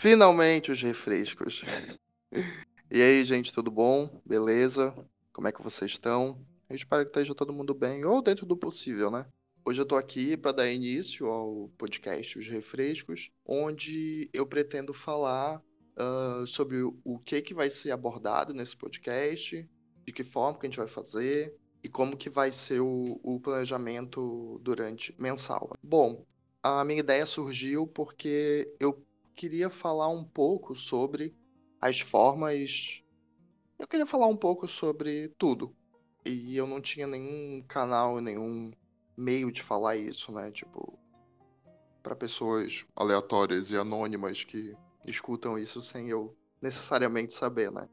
Finalmente os refrescos. E aí, gente, tudo bom? Beleza? Como é que vocês estão? Eu espero que esteja todo mundo bem, ou dentro do possível, né? Hoje eu tô aqui para dar início ao podcast Os Refrescos, onde eu pretendo falar uh, sobre o que, que vai ser abordado nesse podcast, de que forma que a gente vai fazer e como que vai ser o, o planejamento durante mensal. Bom, a minha ideia surgiu porque eu queria falar um pouco sobre as formas. Eu queria falar um pouco sobre tudo. E eu não tinha nenhum canal, nenhum meio de falar isso, né? Tipo, para pessoas aleatórias e anônimas que escutam isso sem eu necessariamente saber, né?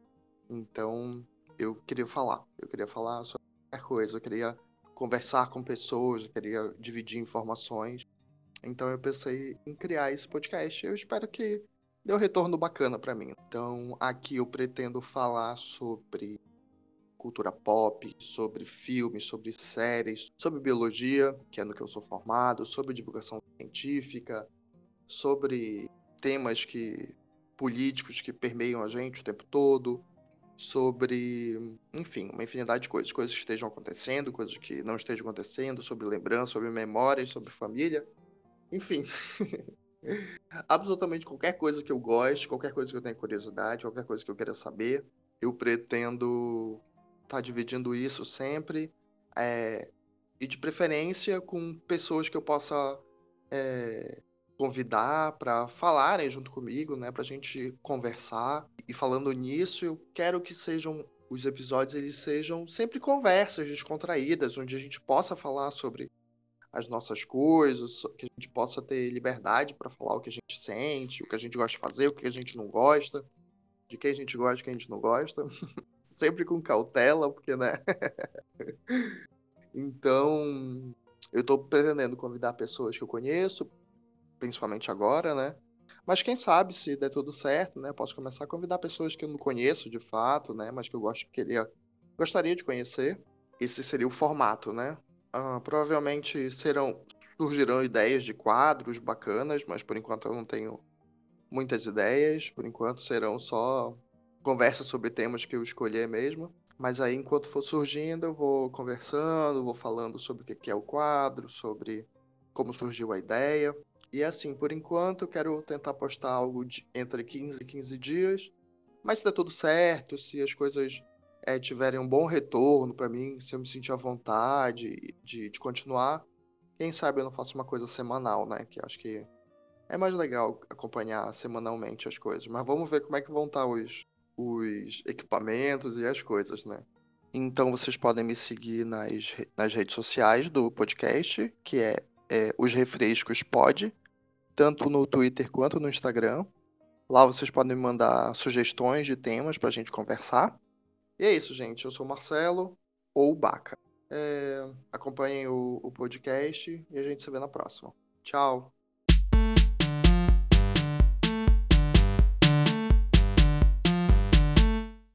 Então, eu queria falar. Eu queria falar sobre qualquer coisa. Eu queria conversar com pessoas, eu queria dividir informações. Então eu pensei em criar esse podcast. Eu espero que dê um retorno bacana para mim. Então aqui eu pretendo falar sobre cultura pop, sobre filmes, sobre séries, sobre biologia, que é no que eu sou formado, sobre divulgação científica, sobre temas que políticos que permeiam a gente o tempo todo, sobre, enfim, uma infinidade de coisas, coisas que estejam acontecendo, coisas que não estejam acontecendo, sobre lembrança, sobre memórias, sobre família. Enfim. Absolutamente qualquer coisa que eu goste, qualquer coisa que eu tenha curiosidade, qualquer coisa que eu queira saber, eu pretendo estar tá dividindo isso sempre. É, e de preferência com pessoas que eu possa é, convidar para falarem junto comigo, né, para a gente conversar. E falando nisso, eu quero que sejam os episódios eles sejam sempre conversas descontraídas, onde a gente possa falar sobre as nossas coisas, que a gente possa ter liberdade para falar o que a gente sente, o que a gente gosta de fazer, o que a gente não gosta, de quem a gente gosta, de quem a gente não gosta, sempre com cautela, porque né. então, eu estou pretendendo convidar pessoas que eu conheço, principalmente agora, né? Mas quem sabe se der tudo certo, né? Posso começar a convidar pessoas que eu não conheço de fato, né? Mas que eu gosto, queria, gostaria de conhecer. Esse seria o formato, né? Uh, provavelmente serão surgirão ideias de quadros bacanas, mas por enquanto eu não tenho muitas ideias. Por enquanto serão só conversas sobre temas que eu escolher mesmo. Mas aí, enquanto for surgindo, eu vou conversando, vou falando sobre o que é o quadro, sobre como surgiu a ideia. E assim, por enquanto, eu quero tentar postar algo de, entre 15 e 15 dias. Mas se der tudo certo, se as coisas é, tiverem um bom retorno para mim, se eu me sentir à vontade de, de continuar, quem sabe eu não faço uma coisa semanal, né? Que acho que é mais legal acompanhar semanalmente as coisas. Mas vamos ver como é que vão estar os, os equipamentos e as coisas, né? Então vocês podem me seguir nas, nas redes sociais do podcast, que é, é Os Refrescos Pod, tanto no Twitter quanto no Instagram. Lá vocês podem me mandar sugestões de temas para a gente conversar. E é isso, gente. Eu sou o Marcelo, ou Baca. É, acompanhem o, o podcast e a gente se vê na próxima. Tchau!